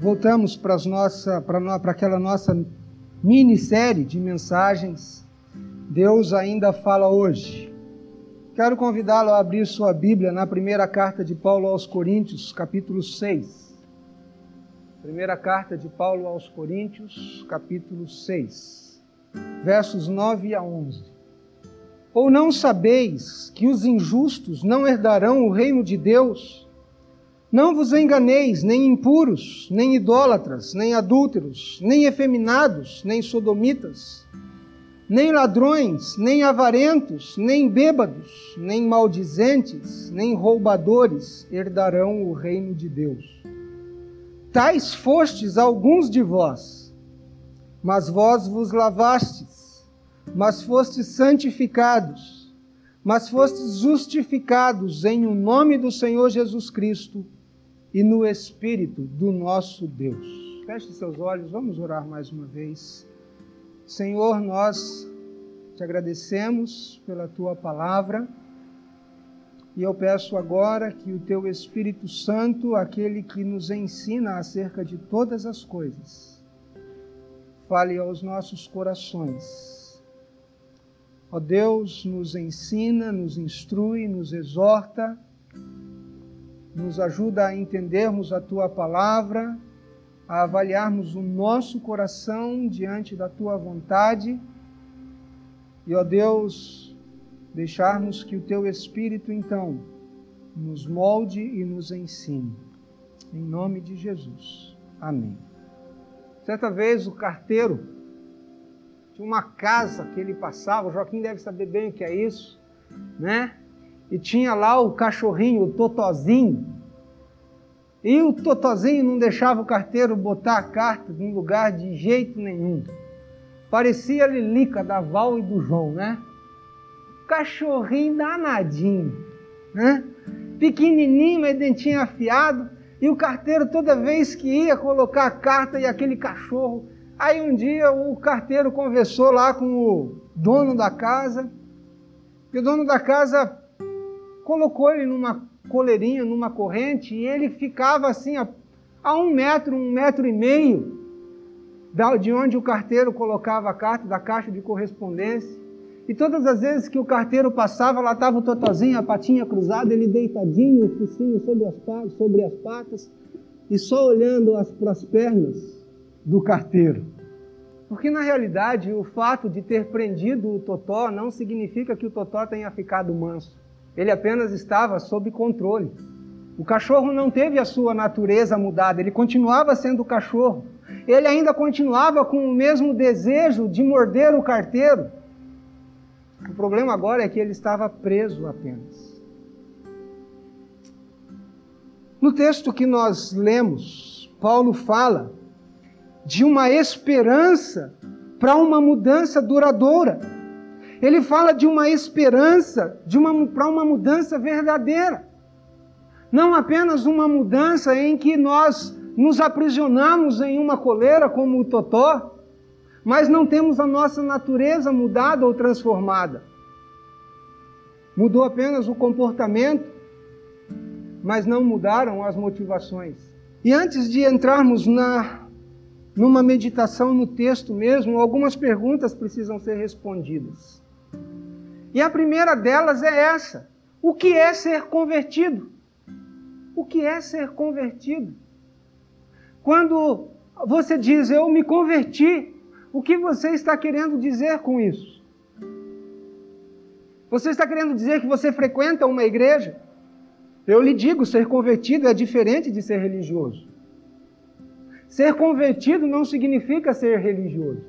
voltamos para nossa, para aquela nossa minissérie de mensagens. Deus ainda fala hoje. Quero convidá-lo a abrir sua Bíblia na primeira carta de Paulo aos Coríntios, capítulo 6. Primeira carta de Paulo aos Coríntios, capítulo 6, versos 9 a 11. Ou não sabeis que os injustos não herdarão o reino de Deus? Não vos enganeis, nem impuros, nem idólatras, nem adúlteros, nem efeminados, nem sodomitas, nem ladrões, nem avarentos, nem bêbados, nem maldizentes, nem roubadores herdarão o reino de Deus. Tais fostes alguns de vós, mas vós vos lavastes, mas fostes santificados, mas fostes justificados em o nome do Senhor Jesus Cristo e no Espírito do nosso Deus. Feche seus olhos, vamos orar mais uma vez. Senhor, nós te agradecemos pela tua palavra e eu peço agora que o teu Espírito Santo, aquele que nos ensina acerca de todas as coisas, fale aos nossos corações. Ó Deus, nos ensina, nos instrui, nos exorta nos ajuda a entendermos a tua palavra, a avaliarmos o nosso coração diante da tua vontade e, ó Deus, deixarmos que o teu Espírito então nos molde e nos ensine. Em nome de Jesus. Amém. Certa vez o carteiro tinha uma casa que ele passava, o Joaquim deve saber bem o que é isso, né? E tinha lá o cachorrinho, o Totozinho. E o Totozinho não deixava o carteiro botar a carta no lugar de jeito nenhum. Parecia a Lilica da Val e do João, né? Cachorrinho danadinho, né? Pequenininho, mas dentinho afiado. E o carteiro, toda vez que ia colocar a carta e aquele cachorro. Aí um dia o carteiro conversou lá com o dono da casa. E o dono da casa colocou ele numa coleirinha, numa corrente, e ele ficava assim a, a um metro, um metro e meio de onde o carteiro colocava a carta, da caixa de correspondência. E todas as vezes que o carteiro passava, lá estava o Totozinho, a patinha cruzada, ele deitadinho, o focinho sobre as, sobre as patas, e só olhando as, para as pernas do carteiro. Porque na realidade o fato de ter prendido o Totó não significa que o Totó tenha ficado manso. Ele apenas estava sob controle. O cachorro não teve a sua natureza mudada, ele continuava sendo cachorro. Ele ainda continuava com o mesmo desejo de morder o carteiro. O problema agora é que ele estava preso apenas. No texto que nós lemos, Paulo fala de uma esperança para uma mudança duradoura. Ele fala de uma esperança, de uma para uma mudança verdadeira. Não apenas uma mudança em que nós nos aprisionamos em uma coleira como o totó, mas não temos a nossa natureza mudada ou transformada. Mudou apenas o comportamento, mas não mudaram as motivações. E antes de entrarmos na numa meditação no texto mesmo, algumas perguntas precisam ser respondidas. E a primeira delas é essa: o que é ser convertido? O que é ser convertido? Quando você diz eu me converti, o que você está querendo dizer com isso? Você está querendo dizer que você frequenta uma igreja? Eu lhe digo, ser convertido é diferente de ser religioso. Ser convertido não significa ser religioso.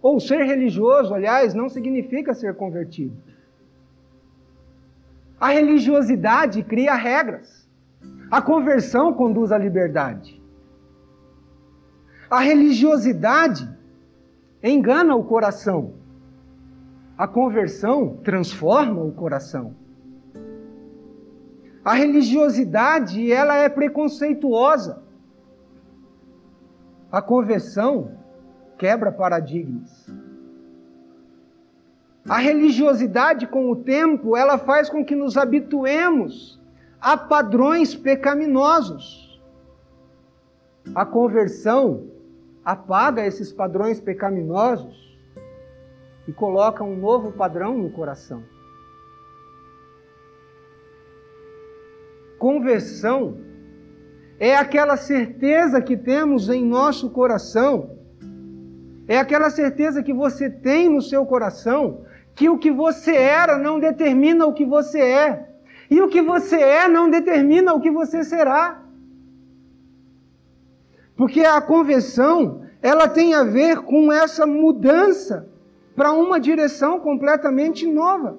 Ou ser religioso, aliás, não significa ser convertido. A religiosidade cria regras. A conversão conduz à liberdade. A religiosidade engana o coração. A conversão transforma o coração. A religiosidade, ela é preconceituosa. A conversão quebra paradigmas. A religiosidade, com o tempo, ela faz com que nos habituemos a padrões pecaminosos. A conversão apaga esses padrões pecaminosos e coloca um novo padrão no coração. Conversão é aquela certeza que temos em nosso coração, é aquela certeza que você tem no seu coração que o que você era não determina o que você é, e o que você é não determina o que você será. Porque a conversão, ela tem a ver com essa mudança para uma direção completamente nova.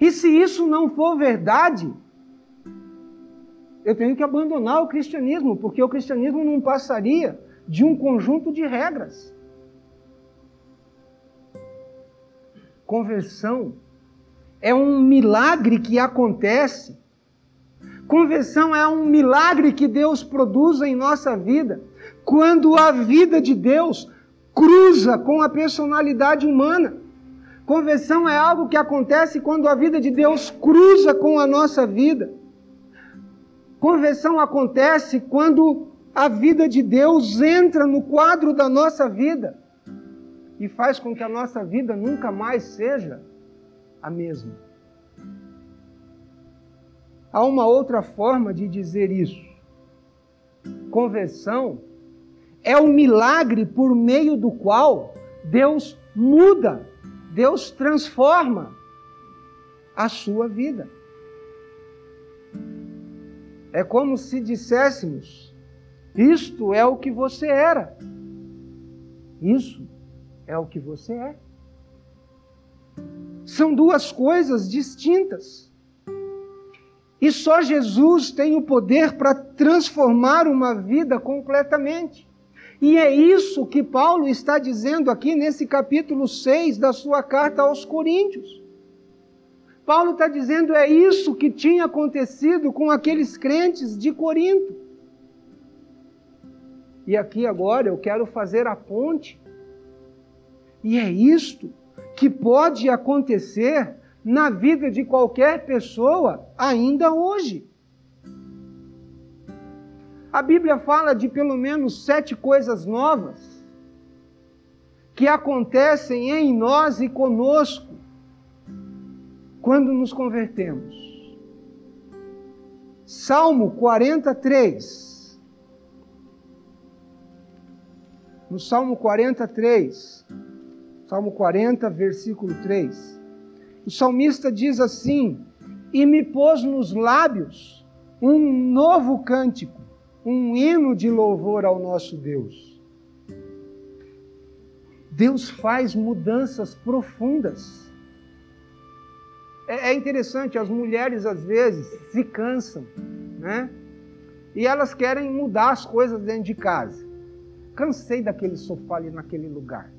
E se isso não for verdade, eu tenho que abandonar o cristianismo, porque o cristianismo não passaria de um conjunto de regras. Conversão é um milagre que acontece. Conversão é um milagre que Deus produz em nossa vida, quando a vida de Deus cruza com a personalidade humana. Conversão é algo que acontece quando a vida de Deus cruza com a nossa vida. Conversão acontece quando a vida de Deus entra no quadro da nossa vida e faz com que a nossa vida nunca mais seja a mesma. Há uma outra forma de dizer isso. Conversão é o milagre por meio do qual Deus muda, Deus transforma a sua vida. É como se disséssemos: isto é o que você era. Isso é o que você é. São duas coisas distintas. E só Jesus tem o poder para transformar uma vida completamente. E é isso que Paulo está dizendo aqui nesse capítulo 6 da sua carta aos Coríntios. Paulo está dizendo é isso que tinha acontecido com aqueles crentes de Corinto. E aqui agora eu quero fazer a ponte e é isto que pode acontecer na vida de qualquer pessoa ainda hoje. A Bíblia fala de pelo menos sete coisas novas que acontecem em nós e conosco quando nos convertemos. Salmo 43. No Salmo 43, Salmo 40, versículo 3. O salmista diz assim: E me pôs nos lábios um novo cântico, um hino de louvor ao nosso Deus. Deus faz mudanças profundas. É, é interessante, as mulheres às vezes se cansam, né? E elas querem mudar as coisas dentro de casa. Cansei daquele sofá ali naquele lugar.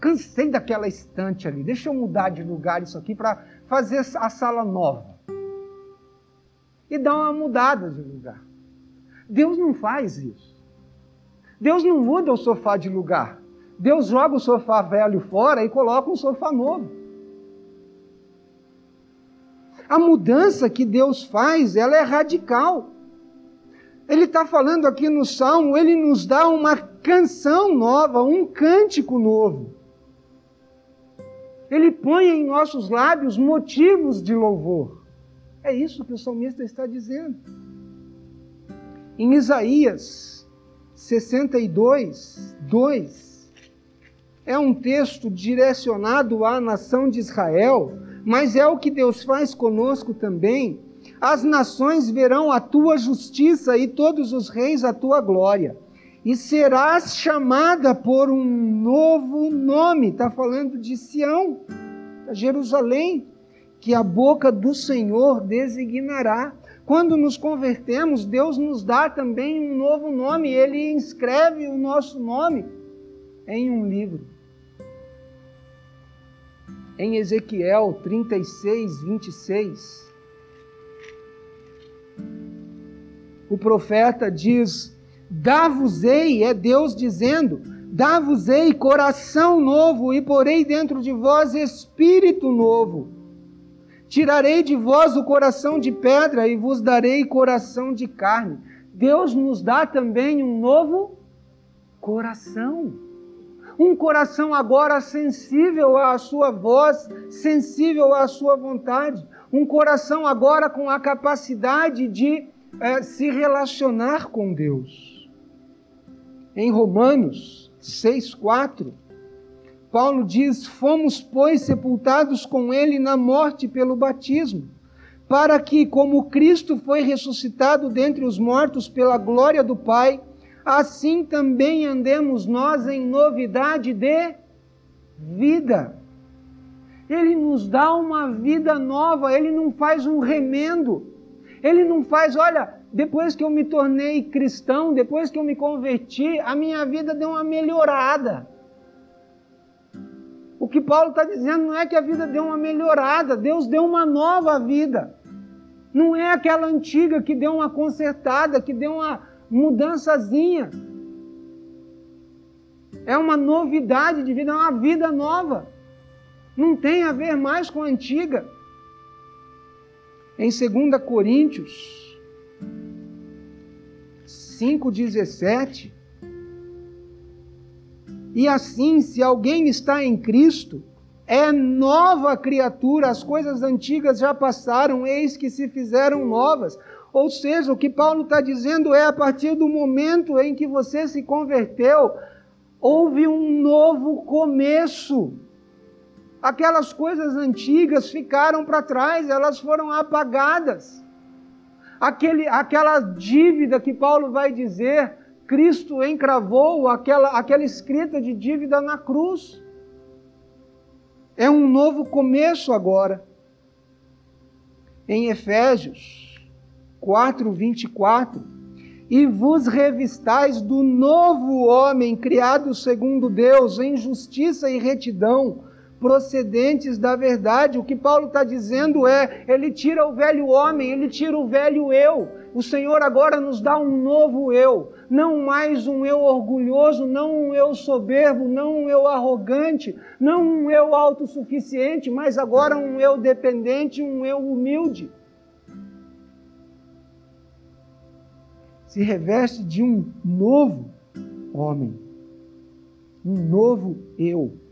Cansei daquela estante ali. Deixa eu mudar de lugar isso aqui para fazer a sala nova. E dar uma mudada de lugar. Deus não faz isso. Deus não muda o sofá de lugar. Deus joga o sofá velho fora e coloca um sofá novo. A mudança que Deus faz, ela é radical. Ele está falando aqui no Salmo, ele nos dá uma canção nova, um cântico novo. Ele põe em nossos lábios motivos de louvor. É isso que o salmista está dizendo. Em Isaías 62, 2, é um texto direcionado à nação de Israel, mas é o que Deus faz conosco também. As nações verão a tua justiça e todos os reis a tua glória e serás chamada por um novo nome. Está falando de Sião, Jerusalém, que a boca do Senhor designará. Quando nos convertemos, Deus nos dá também um novo nome, Ele inscreve o nosso nome em um livro. Em Ezequiel 36, 26, o profeta diz: Dá-vos-ei, é Deus dizendo, dá-vos-ei coração novo e porei dentro de vós espírito novo. Tirarei de vós o coração de pedra e vos darei coração de carne. Deus nos dá também um novo coração. Um coração agora sensível à sua voz, sensível à sua vontade. Um coração agora com a capacidade de é, se relacionar com Deus. Em Romanos 6,4, Paulo diz: Fomos, pois, sepultados com ele na morte pelo batismo para que, como Cristo foi ressuscitado dentre os mortos pela glória do Pai, assim também andemos nós em novidade de vida. Ele nos dá uma vida nova, ele não faz um remendo. Ele não faz, olha, depois que eu me tornei cristão, depois que eu me converti, a minha vida deu uma melhorada. O que Paulo está dizendo não é que a vida deu uma melhorada, Deus deu uma nova vida. Não é aquela antiga que deu uma consertada, que deu uma mudançazinha. É uma novidade de vida, é uma vida nova. Não tem a ver mais com a antiga. Em 2 Coríntios 5,17. E assim, se alguém está em Cristo, é nova criatura, as coisas antigas já passaram, eis que se fizeram novas. Ou seja, o que Paulo está dizendo é: a partir do momento em que você se converteu, houve um novo começo. Aquelas coisas antigas ficaram para trás, elas foram apagadas. Aquele, aquela dívida que Paulo vai dizer, Cristo encravou aquela, aquela escrita de dívida na cruz. É um novo começo agora. Em Efésios 4, 24. E vos revistais do novo homem, criado segundo Deus, em justiça e retidão, procedentes da verdade. O que Paulo está dizendo é: ele tira o velho homem, ele tira o velho eu. O Senhor agora nos dá um novo eu, não mais um eu orgulhoso, não um eu soberbo, não um eu arrogante, não um eu autossuficiente, mas agora um eu dependente, um eu humilde. Se reveste de um novo homem, um novo eu.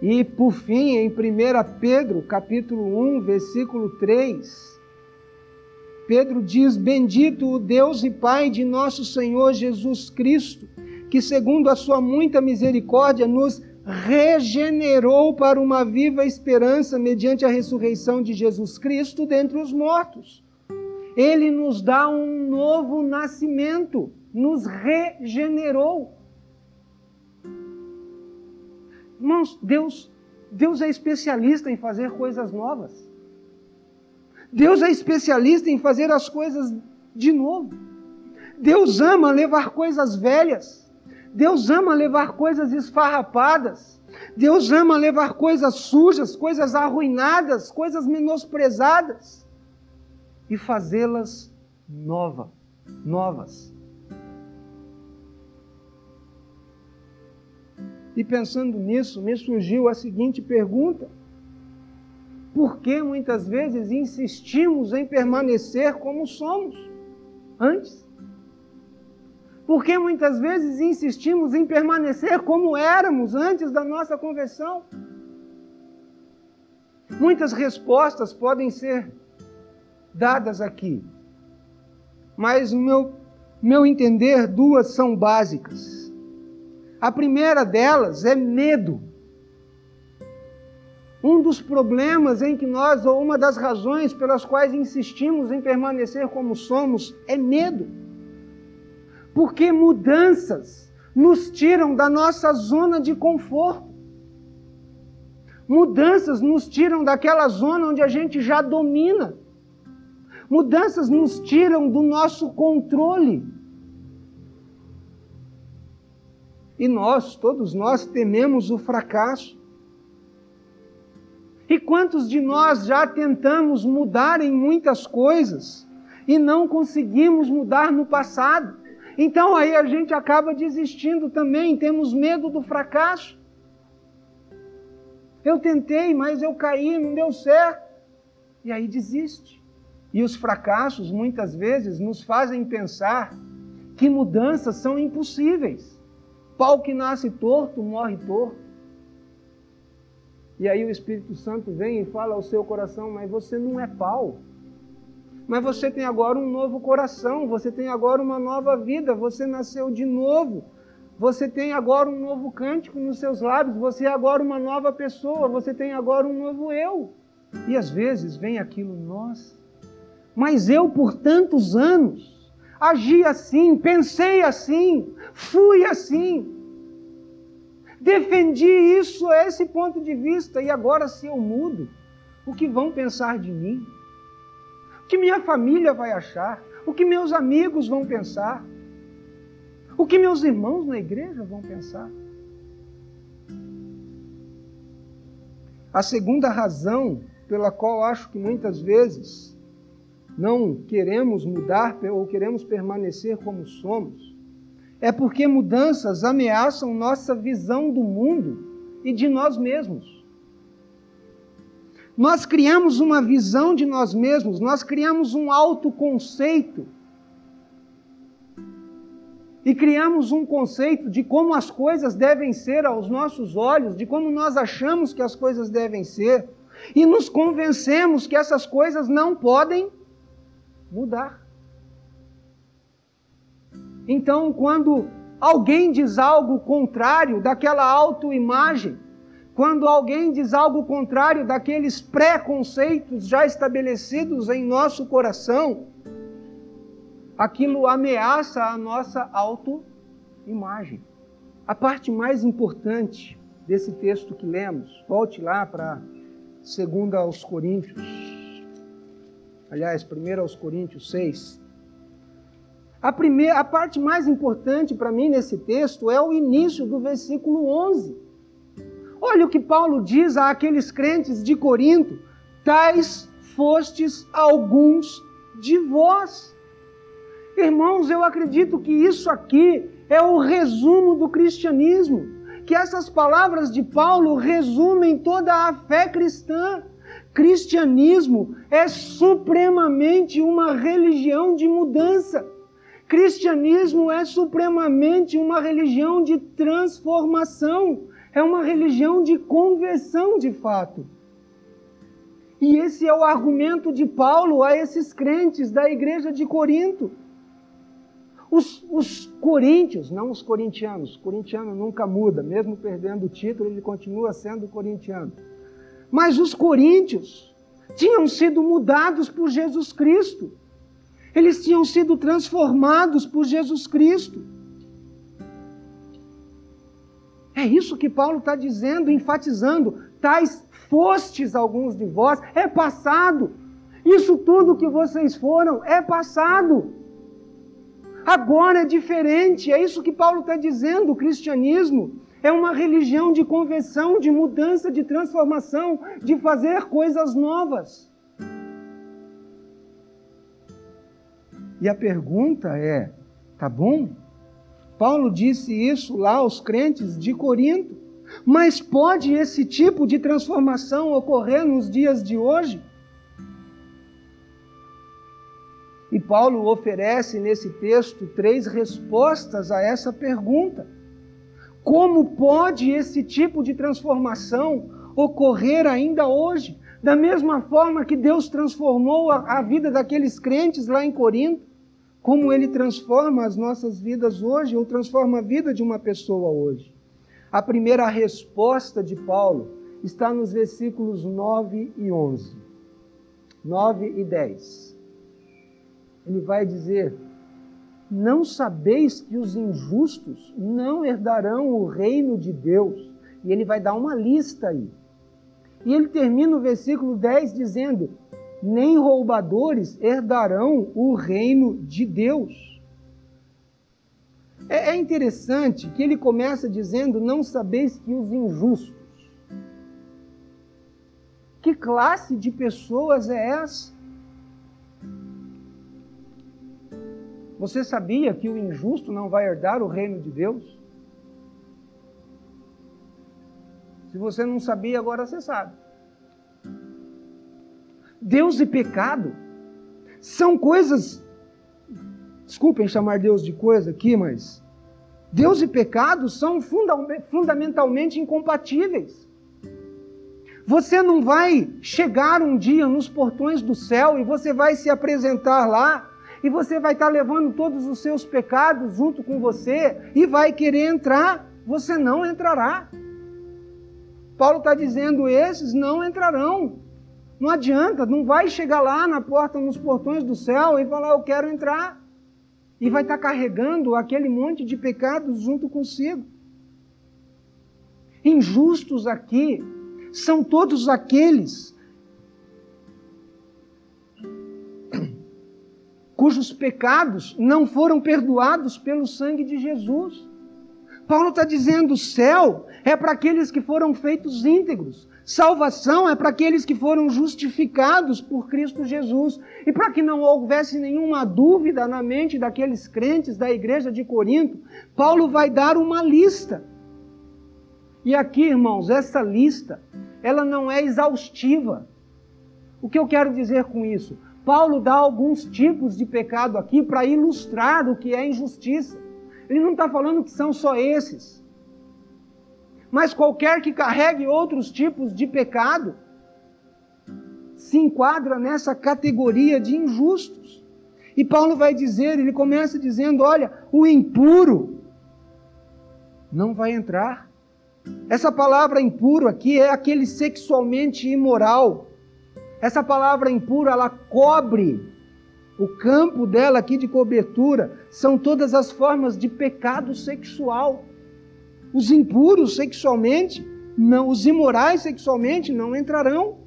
E por fim, em 1 Pedro, capítulo 1, versículo 3, Pedro diz: Bendito o Deus e Pai de nosso Senhor Jesus Cristo, que segundo a sua muita misericórdia nos regenerou para uma viva esperança mediante a ressurreição de Jesus Cristo dentre os mortos. Ele nos dá um novo nascimento, nos regenerou. Irmãos, Deus, Deus é especialista em fazer coisas novas. Deus é especialista em fazer as coisas de novo. Deus ama levar coisas velhas. Deus ama levar coisas esfarrapadas. Deus ama levar coisas sujas, coisas arruinadas, coisas menosprezadas e fazê-las nova, novas. E pensando nisso, me surgiu a seguinte pergunta: Por que muitas vezes insistimos em permanecer como somos antes? Por que muitas vezes insistimos em permanecer como éramos antes da nossa conversão? Muitas respostas podem ser dadas aqui, mas no meu, meu entender, duas são básicas. A primeira delas é medo. Um dos problemas em que nós, ou uma das razões pelas quais insistimos em permanecer como somos, é medo. Porque mudanças nos tiram da nossa zona de conforto. Mudanças nos tiram daquela zona onde a gente já domina. Mudanças nos tiram do nosso controle. E nós, todos nós, tememos o fracasso. E quantos de nós já tentamos mudar em muitas coisas e não conseguimos mudar no passado? Então aí a gente acaba desistindo também, temos medo do fracasso. Eu tentei, mas eu caí, não deu certo. E aí desiste. E os fracassos muitas vezes nos fazem pensar que mudanças são impossíveis. Pau que nasce torto, morre torto. E aí o Espírito Santo vem e fala ao seu coração: Mas você não é pau. Mas você tem agora um novo coração, você tem agora uma nova vida, você nasceu de novo. Você tem agora um novo cântico nos seus lábios, você é agora uma nova pessoa, você tem agora um novo eu. E às vezes vem aquilo, nossa, mas eu por tantos anos agi assim, pensei assim, fui assim. Defendi isso esse ponto de vista e agora se eu mudo, o que vão pensar de mim? O que minha família vai achar? O que meus amigos vão pensar? O que meus irmãos na igreja vão pensar? A segunda razão pela qual acho que muitas vezes não queremos mudar ou queremos permanecer como somos, é porque mudanças ameaçam nossa visão do mundo e de nós mesmos. Nós criamos uma visão de nós mesmos, nós criamos um autoconceito. E criamos um conceito de como as coisas devem ser aos nossos olhos, de como nós achamos que as coisas devem ser, e nos convencemos que essas coisas não podem mudar. Então, quando alguém diz algo contrário daquela autoimagem, quando alguém diz algo contrário daqueles preconceitos já estabelecidos em nosso coração, aquilo ameaça a nossa autoimagem. A parte mais importante desse texto que lemos, volte lá para 2 aos Coríntios, aliás, 1 aos Coríntios 6. A, primeira, a parte mais importante para mim nesse texto é o início do versículo 11. Olha o que Paulo diz àqueles crentes de Corinto: tais fostes alguns de vós. Irmãos, eu acredito que isso aqui é o resumo do cristianismo, que essas palavras de Paulo resumem toda a fé cristã. Cristianismo é supremamente uma religião de mudança. Cristianismo é supremamente uma religião de transformação, é uma religião de conversão de fato. E esse é o argumento de Paulo a esses crentes da igreja de Corinto. Os, os coríntios, não os corintianos, corintiano nunca muda, mesmo perdendo o título, ele continua sendo corintiano. Mas os coríntios tinham sido mudados por Jesus Cristo. Eles tinham sido transformados por Jesus Cristo. É isso que Paulo está dizendo, enfatizando. Tais fostes alguns de vós, é passado. Isso tudo que vocês foram é passado. Agora é diferente, é isso que Paulo está dizendo. O cristianismo é uma religião de conversão, de mudança, de transformação, de fazer coisas novas. E a pergunta é: tá bom? Paulo disse isso lá aos crentes de Corinto, mas pode esse tipo de transformação ocorrer nos dias de hoje? E Paulo oferece nesse texto três respostas a essa pergunta. Como pode esse tipo de transformação ocorrer ainda hoje? Da mesma forma que Deus transformou a, a vida daqueles crentes lá em Corinto, como Ele transforma as nossas vidas hoje, ou transforma a vida de uma pessoa hoje. A primeira resposta de Paulo está nos versículos 9 e 11. 9 e 10. Ele vai dizer: não sabeis que os injustos não herdarão o reino de Deus? E ele vai dar uma lista aí. E ele termina o versículo 10 dizendo: Nem roubadores herdarão o reino de Deus. É, é interessante que ele começa dizendo: Não sabeis que os injustos. Que classe de pessoas é essa? Você sabia que o injusto não vai herdar o reino de Deus? Se você não sabia, agora você sabe. Deus e pecado São coisas. Desculpem chamar Deus de coisa aqui, mas. Deus e pecado são fundamentalmente incompatíveis. Você não vai chegar um dia nos portões do céu e você vai se apresentar lá e você vai estar levando todos os seus pecados junto com você e vai querer entrar. Você não entrará. Paulo está dizendo: esses não entrarão. Não adianta, não vai chegar lá na porta, nos portões do céu e falar: eu quero entrar. E vai estar carregando aquele monte de pecados junto consigo. Injustos aqui são todos aqueles cujos pecados não foram perdoados pelo sangue de Jesus. Paulo está dizendo: o céu é para aqueles que foram feitos íntegros, salvação é para aqueles que foram justificados por Cristo Jesus. E para que não houvesse nenhuma dúvida na mente daqueles crentes da igreja de Corinto, Paulo vai dar uma lista. E aqui, irmãos, essa lista, ela não é exaustiva. O que eu quero dizer com isso? Paulo dá alguns tipos de pecado aqui para ilustrar o que é injustiça. Ele não está falando que são só esses. Mas qualquer que carregue outros tipos de pecado se enquadra nessa categoria de injustos. E Paulo vai dizer, ele começa dizendo: olha, o impuro não vai entrar. Essa palavra impuro aqui é aquele sexualmente imoral essa palavra impura, ela cobre o campo dela aqui de cobertura, são todas as formas de pecado sexual. Os impuros sexualmente, não, os imorais sexualmente não entrarão.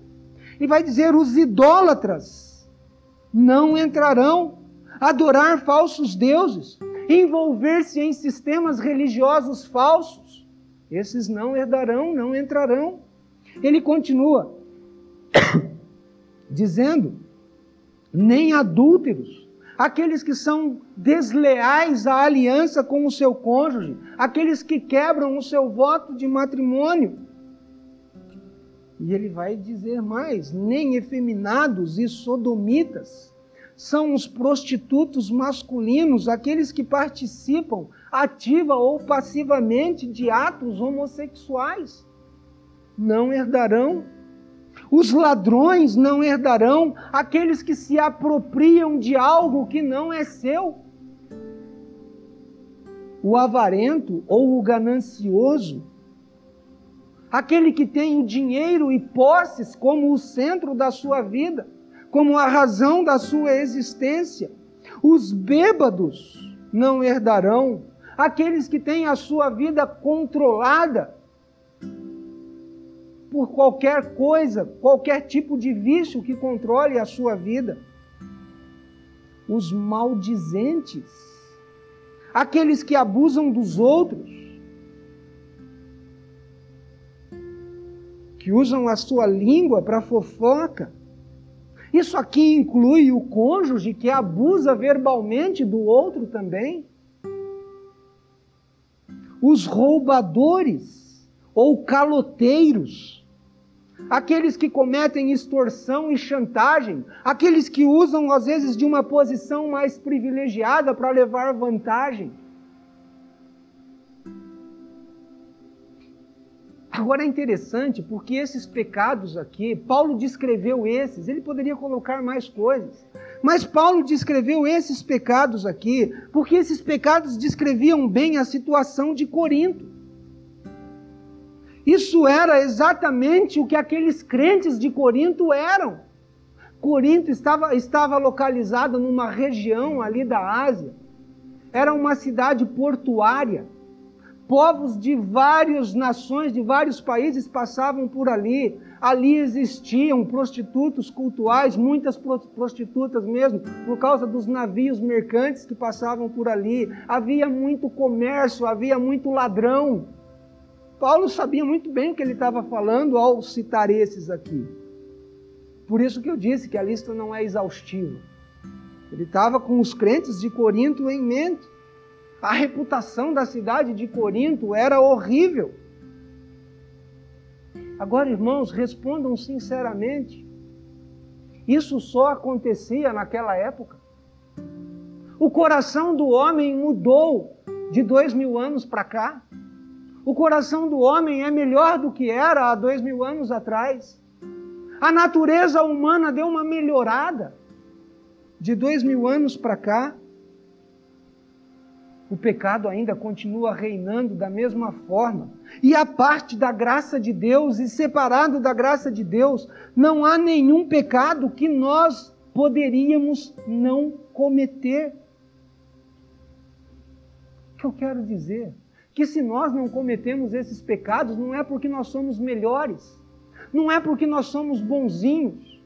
E vai dizer os idólatras não entrarão. Adorar falsos deuses, envolver-se em sistemas religiosos falsos, esses não herdarão, não entrarão. Ele continua dizendo: nem adúlteros, aqueles que são desleais à aliança com o seu cônjuge, aqueles que quebram o seu voto de matrimônio. E ele vai dizer mais: nem efeminados e sodomitas são os prostitutos masculinos, aqueles que participam ativa ou passivamente de atos homossexuais. Não herdarão os ladrões não herdarão, aqueles que se apropriam de algo que não é seu. O avarento ou o ganancioso, aquele que tem o dinheiro e posses como o centro da sua vida, como a razão da sua existência. Os bêbados não herdarão, aqueles que têm a sua vida controlada por qualquer coisa, qualquer tipo de vício que controle a sua vida. Os maldizentes, aqueles que abusam dos outros, que usam a sua língua para fofoca. Isso aqui inclui o cônjuge que abusa verbalmente do outro também. Os roubadores ou caloteiros aqueles que cometem extorsão e chantagem, aqueles que usam às vezes de uma posição mais privilegiada para levar vantagem. Agora é interessante porque esses pecados aqui, Paulo descreveu esses, ele poderia colocar mais coisas, mas Paulo descreveu esses pecados aqui porque esses pecados descreviam bem a situação de Corinto. Isso era exatamente o que aqueles crentes de Corinto eram. Corinto estava, estava localizado numa região ali da Ásia. Era uma cidade portuária. Povos de várias nações, de vários países passavam por ali. Ali existiam prostitutos cultuais, muitas prostitutas mesmo, por causa dos navios mercantes que passavam por ali. Havia muito comércio, havia muito ladrão. Paulo sabia muito bem o que ele estava falando ao citar esses aqui. Por isso que eu disse que a lista não é exaustiva. Ele estava com os crentes de Corinto em mente. A reputação da cidade de Corinto era horrível. Agora, irmãos, respondam sinceramente. Isso só acontecia naquela época. O coração do homem mudou de dois mil anos para cá. O coração do homem é melhor do que era há dois mil anos atrás. A natureza humana deu uma melhorada de dois mil anos para cá. O pecado ainda continua reinando da mesma forma. E a parte da graça de Deus, e separado da graça de Deus, não há nenhum pecado que nós poderíamos não cometer. O que eu quero dizer? Que se nós não cometemos esses pecados, não é porque nós somos melhores, não é porque nós somos bonzinhos,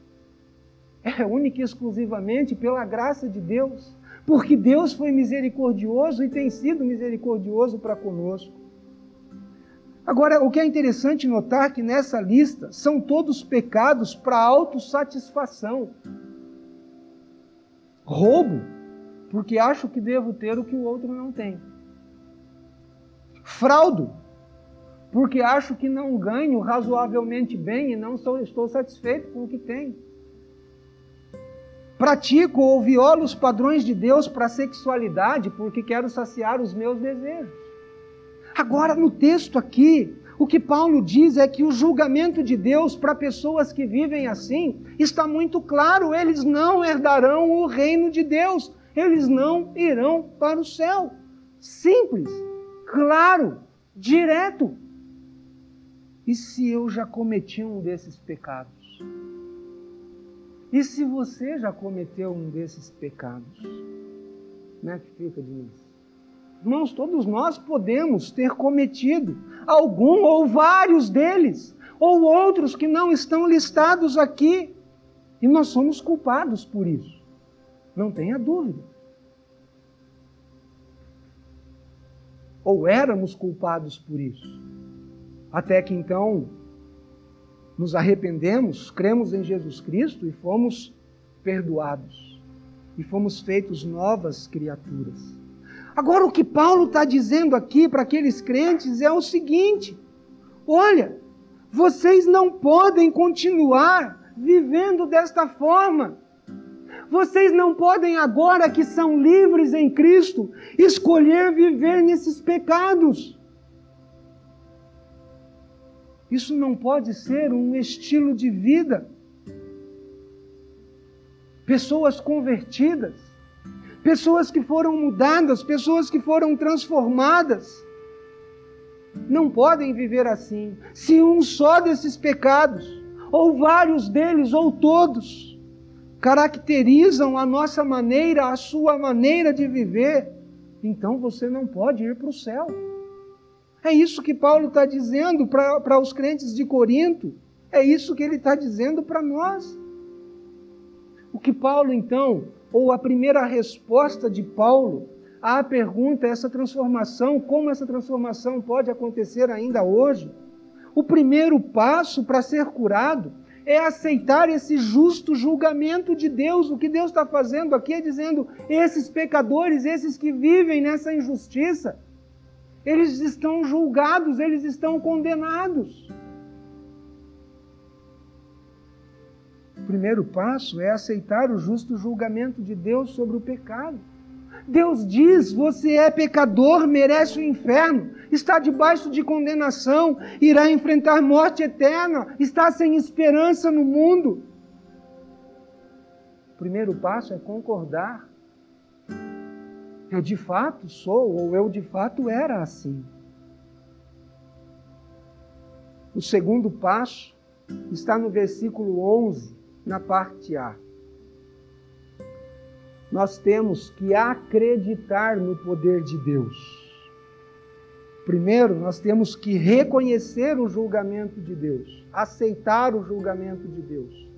é única e exclusivamente pela graça de Deus, porque Deus foi misericordioso e tem sido misericordioso para conosco. Agora, o que é interessante notar que nessa lista são todos pecados para autossatisfação. Roubo, porque acho que devo ter o que o outro não tem. Fraudo, porque acho que não ganho razoavelmente bem e não sou, estou satisfeito com o que tenho. Pratico ou violo os padrões de Deus para a sexualidade porque quero saciar os meus desejos. Agora, no texto aqui, o que Paulo diz é que o julgamento de Deus para pessoas que vivem assim está muito claro: eles não herdarão o reino de Deus, eles não irão para o céu. Simples, claro, direto. E se eu já cometi um desses pecados? E se você já cometeu um desses pecados? Como é que fica, Diniz? Irmãos, todos nós podemos ter cometido algum ou vários deles, ou outros que não estão listados aqui, e nós somos culpados por isso. Não tenha dúvida. Ou éramos culpados por isso. Até que então nos arrependemos, cremos em Jesus Cristo e fomos perdoados. E fomos feitos novas criaturas. Agora, o que Paulo está dizendo aqui para aqueles crentes é o seguinte: olha, vocês não podem continuar vivendo desta forma. Vocês não podem, agora que são livres em Cristo, escolher viver nesses pecados. Isso não pode ser um estilo de vida. Pessoas convertidas, pessoas que foram mudadas, pessoas que foram transformadas, não podem viver assim. Se um só desses pecados, ou vários deles, ou todos, caracterizam a nossa maneira, a sua maneira de viver, então você não pode ir para o céu. É isso que Paulo está dizendo para os crentes de Corinto. É isso que ele está dizendo para nós. O que Paulo, então, ou a primeira resposta de Paulo à pergunta, essa transformação, como essa transformação pode acontecer ainda hoje? O primeiro passo para ser curado é aceitar esse justo julgamento de Deus. O que Deus está fazendo aqui é dizendo: esses pecadores, esses que vivem nessa injustiça, eles estão julgados, eles estão condenados. O primeiro passo é aceitar o justo julgamento de Deus sobre o pecado. Deus diz: você é pecador, merece o inferno, está debaixo de condenação, irá enfrentar morte eterna, está sem esperança no mundo. O primeiro passo é concordar eu de fato sou, ou eu de fato era assim. O segundo passo está no versículo 11, na parte A. Nós temos que acreditar no poder de Deus. Primeiro, nós temos que reconhecer o julgamento de Deus, aceitar o julgamento de Deus.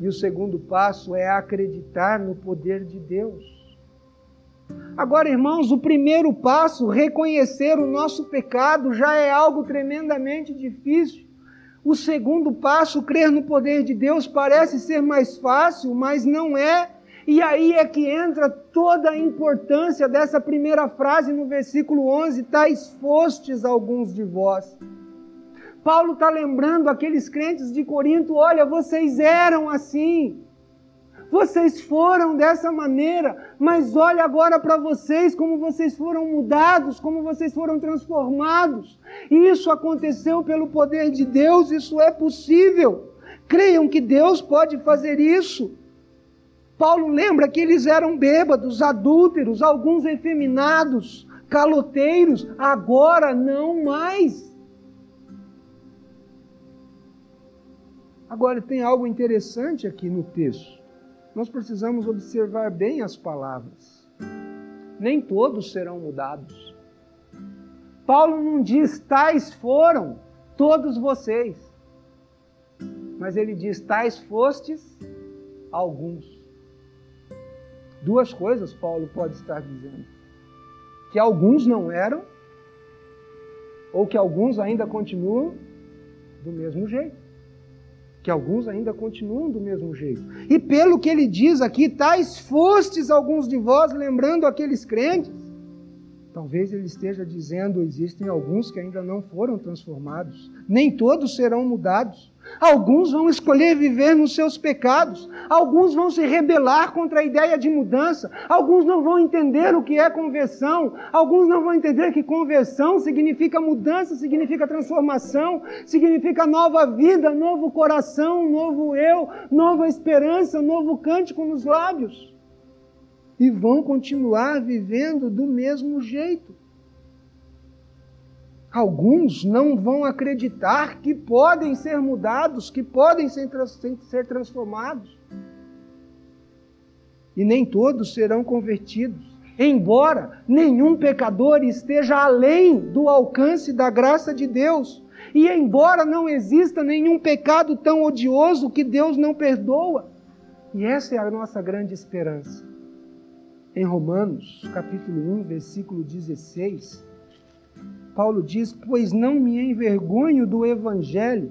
E o segundo passo é acreditar no poder de Deus. Agora, irmãos, o primeiro passo, reconhecer o nosso pecado, já é algo tremendamente difícil. O segundo passo, crer no poder de Deus, parece ser mais fácil, mas não é. E aí é que entra toda a importância dessa primeira frase no versículo 11: Tais fostes alguns de vós. Paulo está lembrando aqueles crentes de Corinto: olha, vocês eram assim. Vocês foram dessa maneira, mas olha agora para vocês como vocês foram mudados, como vocês foram transformados. Isso aconteceu pelo poder de Deus, isso é possível. Creiam que Deus pode fazer isso. Paulo lembra que eles eram bêbados, adúlteros, alguns efeminados, caloteiros, agora não mais. Agora tem algo interessante aqui no texto nós precisamos observar bem as palavras. Nem todos serão mudados. Paulo não diz tais foram todos vocês, mas ele diz tais fostes alguns. Duas coisas Paulo pode estar dizendo: que alguns não eram, ou que alguns ainda continuam do mesmo jeito que alguns ainda continuam do mesmo jeito. E pelo que ele diz aqui, tais fostes alguns de vós, lembrando aqueles crentes. Talvez ele esteja dizendo: existem alguns que ainda não foram transformados, nem todos serão mudados. Alguns vão escolher viver nos seus pecados, alguns vão se rebelar contra a ideia de mudança, alguns não vão entender o que é conversão, alguns não vão entender que conversão significa mudança, significa transformação, significa nova vida, novo coração, novo eu, nova esperança, novo cântico nos lábios. E vão continuar vivendo do mesmo jeito. Alguns não vão acreditar que podem ser mudados, que podem ser, ser transformados. E nem todos serão convertidos. Embora nenhum pecador esteja além do alcance da graça de Deus, e embora não exista nenhum pecado tão odioso que Deus não perdoa. E essa é a nossa grande esperança. Em Romanos, capítulo 1, versículo 16, Paulo diz: Pois não me envergonho do Evangelho,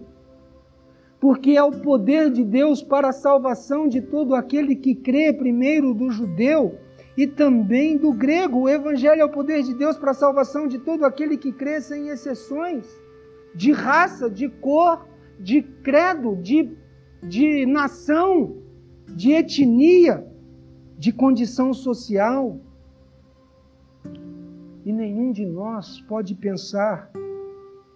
porque é o poder de Deus para a salvação de todo aquele que crê, primeiro do judeu e também do grego. O Evangelho é o poder de Deus para a salvação de todo aquele que crê, sem exceções, de raça, de cor, de credo, de, de nação, de etnia, de condição social. E nenhum de nós pode pensar,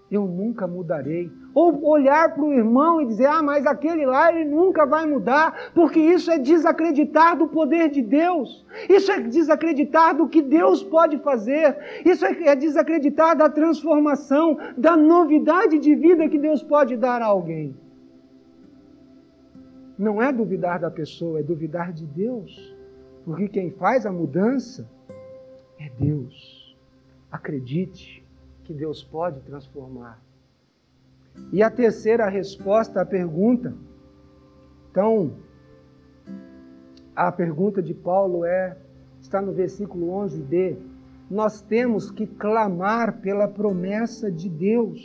eu nunca mudarei. Ou olhar para o irmão e dizer, ah, mas aquele lá ele nunca vai mudar, porque isso é desacreditar do poder de Deus. Isso é desacreditar do que Deus pode fazer. Isso é, é desacreditar da transformação, da novidade de vida que Deus pode dar a alguém. Não é duvidar da pessoa, é duvidar de Deus. Porque quem faz a mudança é Deus. Acredite que Deus pode transformar. E a terceira resposta à pergunta. Então, a pergunta de Paulo é, está no versículo 11b, nós temos que clamar pela promessa de Deus.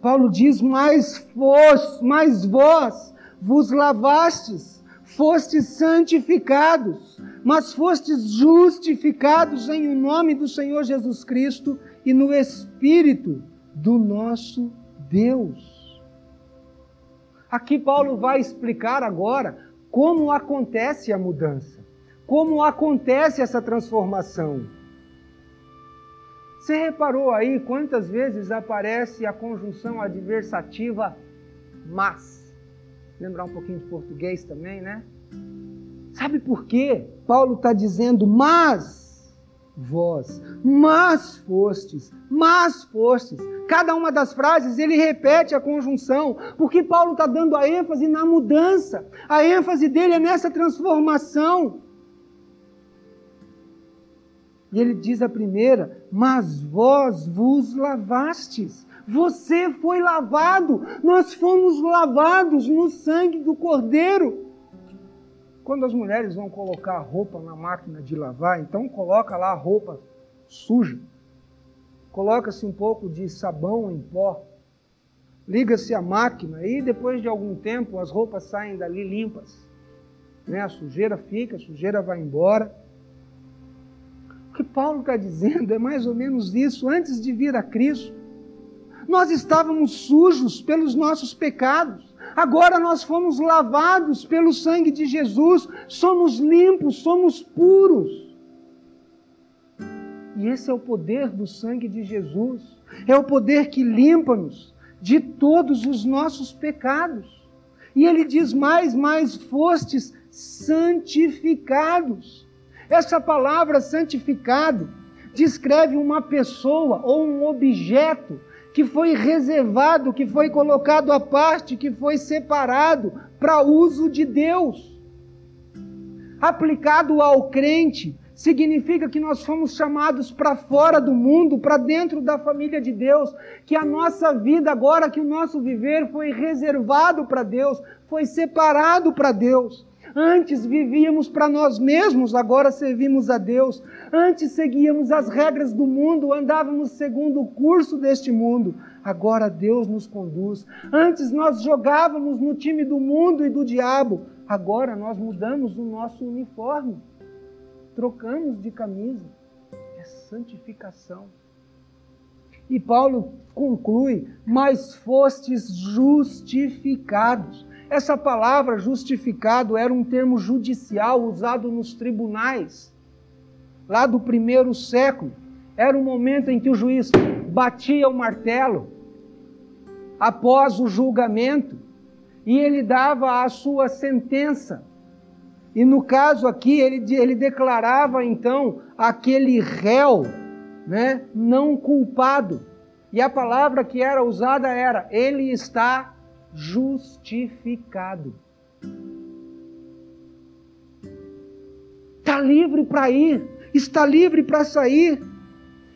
Paulo diz: Mas vós, mas vós vos lavastes, fostes santificados, mas fostes justificados em o nome do Senhor Jesus Cristo e no Espírito do nosso Deus. Aqui Paulo vai explicar agora como acontece a mudança, como acontece essa transformação. Você reparou aí quantas vezes aparece a conjunção adversativa mas? Lembrar um pouquinho de português também, né? Sabe por quê? Paulo está dizendo, mas vós, mas fostes, mas fostes. Cada uma das frases ele repete a conjunção, porque Paulo está dando a ênfase na mudança, a ênfase dele é nessa transformação. E ele diz a primeira: Mas vós vos lavastes. Você foi lavado, nós fomos lavados no sangue do Cordeiro. Quando as mulheres vão colocar a roupa na máquina de lavar, então coloca lá a roupa suja. Coloca-se um pouco de sabão em pó. Liga-se a máquina e depois de algum tempo as roupas saem dali limpas. Né? A sujeira fica, a sujeira vai embora. O que Paulo está dizendo é mais ou menos isso. Antes de vir a Cristo, nós estávamos sujos pelos nossos pecados. Agora nós fomos lavados pelo sangue de Jesus, somos limpos, somos puros. E esse é o poder do sangue de Jesus. É o poder que limpa-nos de todos os nossos pecados. E ele diz mais, mais fostes santificados. Essa palavra santificado descreve uma pessoa ou um objeto que foi reservado, que foi colocado à parte, que foi separado para uso de Deus. Aplicado ao crente, significa que nós fomos chamados para fora do mundo, para dentro da família de Deus, que a nossa vida agora, que o nosso viver foi reservado para Deus, foi separado para Deus. Antes vivíamos para nós mesmos, agora servimos a Deus. Antes seguíamos as regras do mundo, andávamos segundo o curso deste mundo. Agora Deus nos conduz. Antes nós jogávamos no time do mundo e do diabo. Agora nós mudamos o nosso uniforme. Trocamos de camisa. É santificação. E Paulo conclui: Mas fostes justificados. Essa palavra justificado era um termo judicial usado nos tribunais, lá do primeiro século. Era o momento em que o juiz batia o martelo após o julgamento e ele dava a sua sentença. E no caso aqui, ele, ele declarava então aquele réu né, não culpado. E a palavra que era usada era: ele está justificado. Está livre para ir, está livre para sair.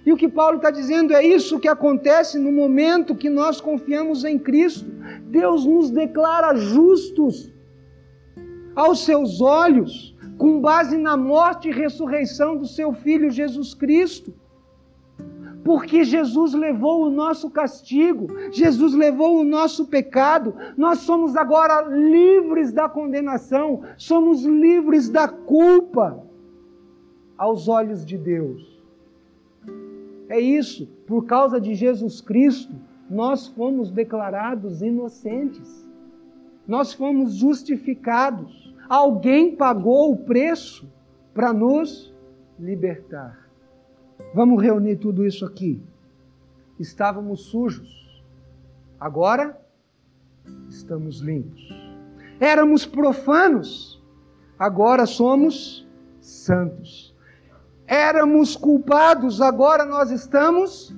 E o que Paulo está dizendo é isso que acontece no momento que nós confiamos em Cristo. Deus nos declara justos aos seus olhos, com base na morte e ressurreição do seu Filho Jesus Cristo porque Jesus levou o nosso castigo, Jesus levou o nosso pecado, nós somos agora livres da condenação, somos livres da culpa aos olhos de Deus. É isso, por causa de Jesus Cristo, nós fomos declarados inocentes, nós fomos justificados, alguém pagou o preço para nos libertar. Vamos reunir tudo isso aqui. Estávamos sujos, agora estamos limpos. Éramos profanos, agora somos santos. Éramos culpados, agora nós estamos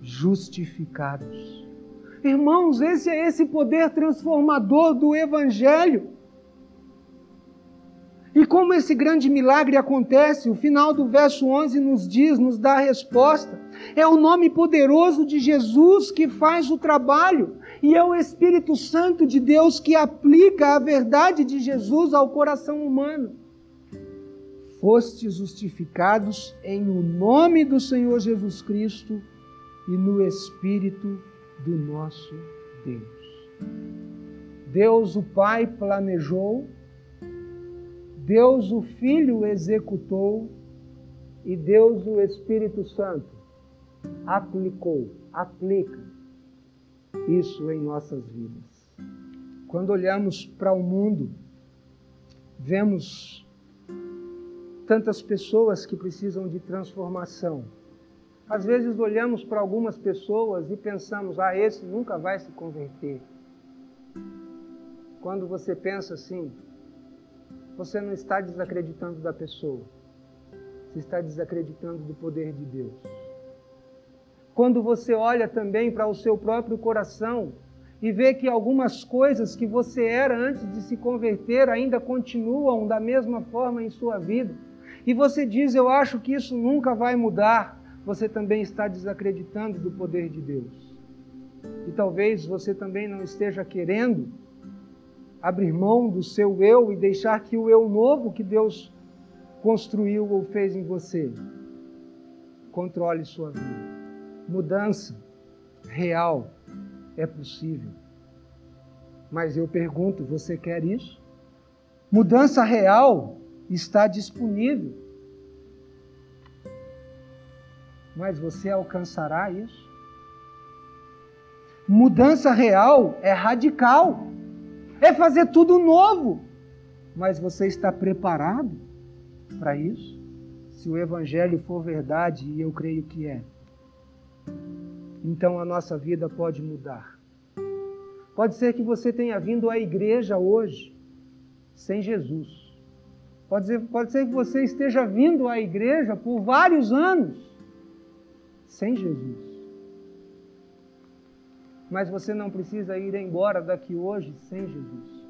justificados. Irmãos, esse é esse poder transformador do Evangelho. E como esse grande milagre acontece, o final do verso 11 nos diz, nos dá a resposta. É o nome poderoso de Jesus que faz o trabalho, e é o Espírito Santo de Deus que aplica a verdade de Jesus ao coração humano. Fostes justificados em o nome do Senhor Jesus Cristo e no Espírito do nosso Deus. Deus, o Pai, planejou Deus o Filho executou e Deus o Espírito Santo aplicou, aplica isso em nossas vidas. Quando olhamos para o mundo, vemos tantas pessoas que precisam de transformação. Às vezes olhamos para algumas pessoas e pensamos: ah, esse nunca vai se converter. Quando você pensa assim, você não está desacreditando da pessoa, você está desacreditando do poder de Deus. Quando você olha também para o seu próprio coração e vê que algumas coisas que você era antes de se converter ainda continuam da mesma forma em sua vida, e você diz: Eu acho que isso nunca vai mudar, você também está desacreditando do poder de Deus. E talvez você também não esteja querendo abrir mão do seu eu e deixar que o eu novo que Deus construiu ou fez em você controle sua vida. Mudança real é possível. Mas eu pergunto, você quer isso? Mudança real está disponível. Mas você alcançará isso? Mudança real é radical, é fazer tudo novo. Mas você está preparado para isso? Se o Evangelho for verdade, e eu creio que é, então a nossa vida pode mudar. Pode ser que você tenha vindo à igreja hoje sem Jesus. Pode ser, pode ser que você esteja vindo à igreja por vários anos sem Jesus. Mas você não precisa ir embora daqui hoje sem Jesus.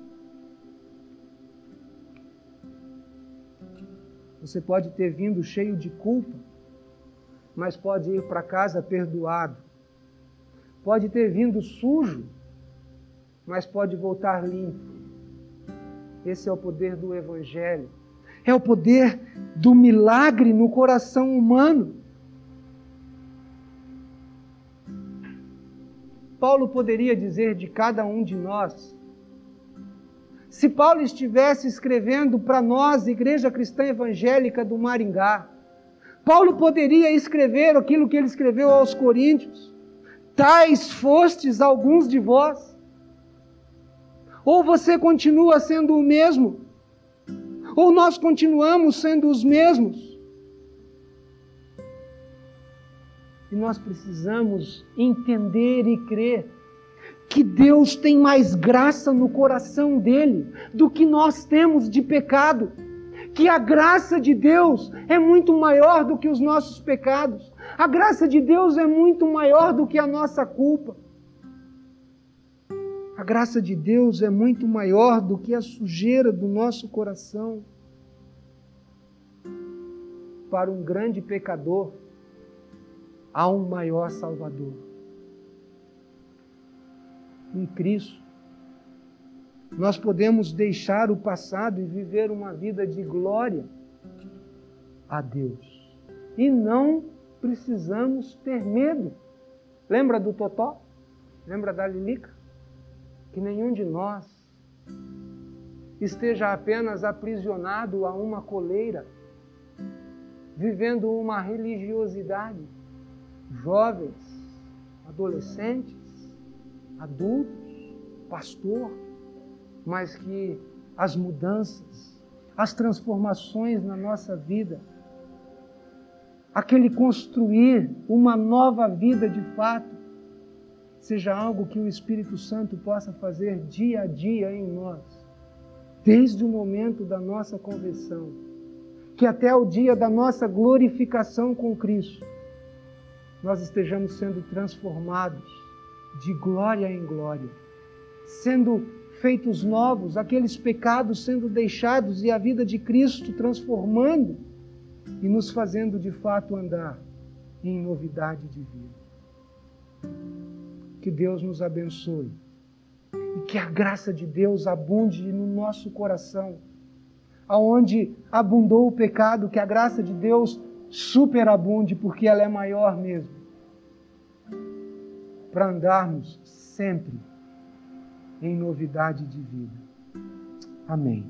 Você pode ter vindo cheio de culpa, mas pode ir para casa perdoado. Pode ter vindo sujo, mas pode voltar limpo. Esse é o poder do Evangelho. É o poder do milagre no coração humano. Paulo poderia dizer de cada um de nós. Se Paulo estivesse escrevendo para nós, Igreja Cristã Evangélica do Maringá, Paulo poderia escrever aquilo que ele escreveu aos Coríntios: Tais fostes alguns de vós. Ou você continua sendo o mesmo, ou nós continuamos sendo os mesmos. E nós precisamos entender e crer que Deus tem mais graça no coração dele do que nós temos de pecado. Que a graça de Deus é muito maior do que os nossos pecados. A graça de Deus é muito maior do que a nossa culpa. A graça de Deus é muito maior do que a sujeira do nosso coração. Para um grande pecador, há um maior Salvador. Em Cristo, nós podemos deixar o passado e viver uma vida de glória a Deus. E não precisamos ter medo. Lembra do Totó? Lembra da Lilica? Que nenhum de nós esteja apenas aprisionado a uma coleira, vivendo uma religiosidade jovens, adolescentes, adultos, pastor, mas que as mudanças, as transformações na nossa vida, aquele construir uma nova vida de fato, seja algo que o Espírito Santo possa fazer dia a dia em nós, desde o momento da nossa conversão, que até o dia da nossa glorificação com Cristo, nós estejamos sendo transformados de glória em glória, sendo feitos novos, aqueles pecados sendo deixados e a vida de Cristo transformando e nos fazendo de fato andar em novidade de vida. Que Deus nos abençoe e que a graça de Deus abunde no nosso coração, aonde abundou o pecado, que a graça de Deus superabunde, porque ela é maior mesmo, para andarmos sempre em novidade de vida. Amém.